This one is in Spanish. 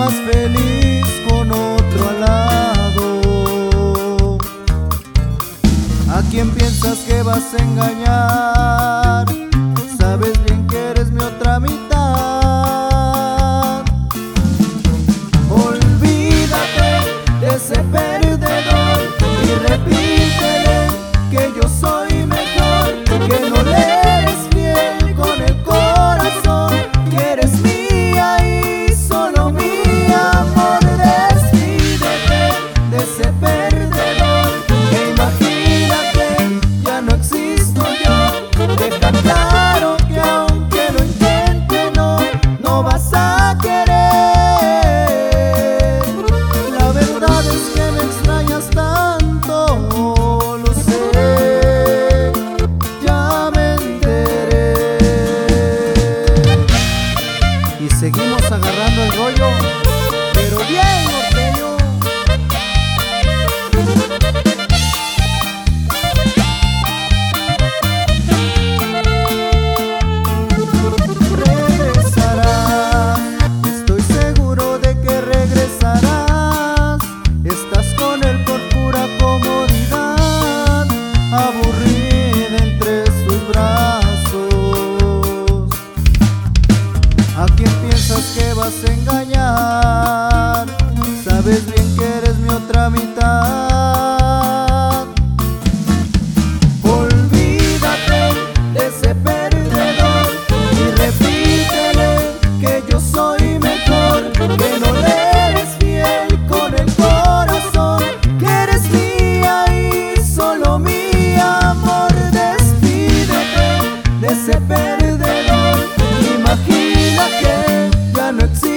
más feliz con otro al lado. ¿A quién piensas que vas a engañar? engañar. Sabes bien que eres mi otra mitad. eternity.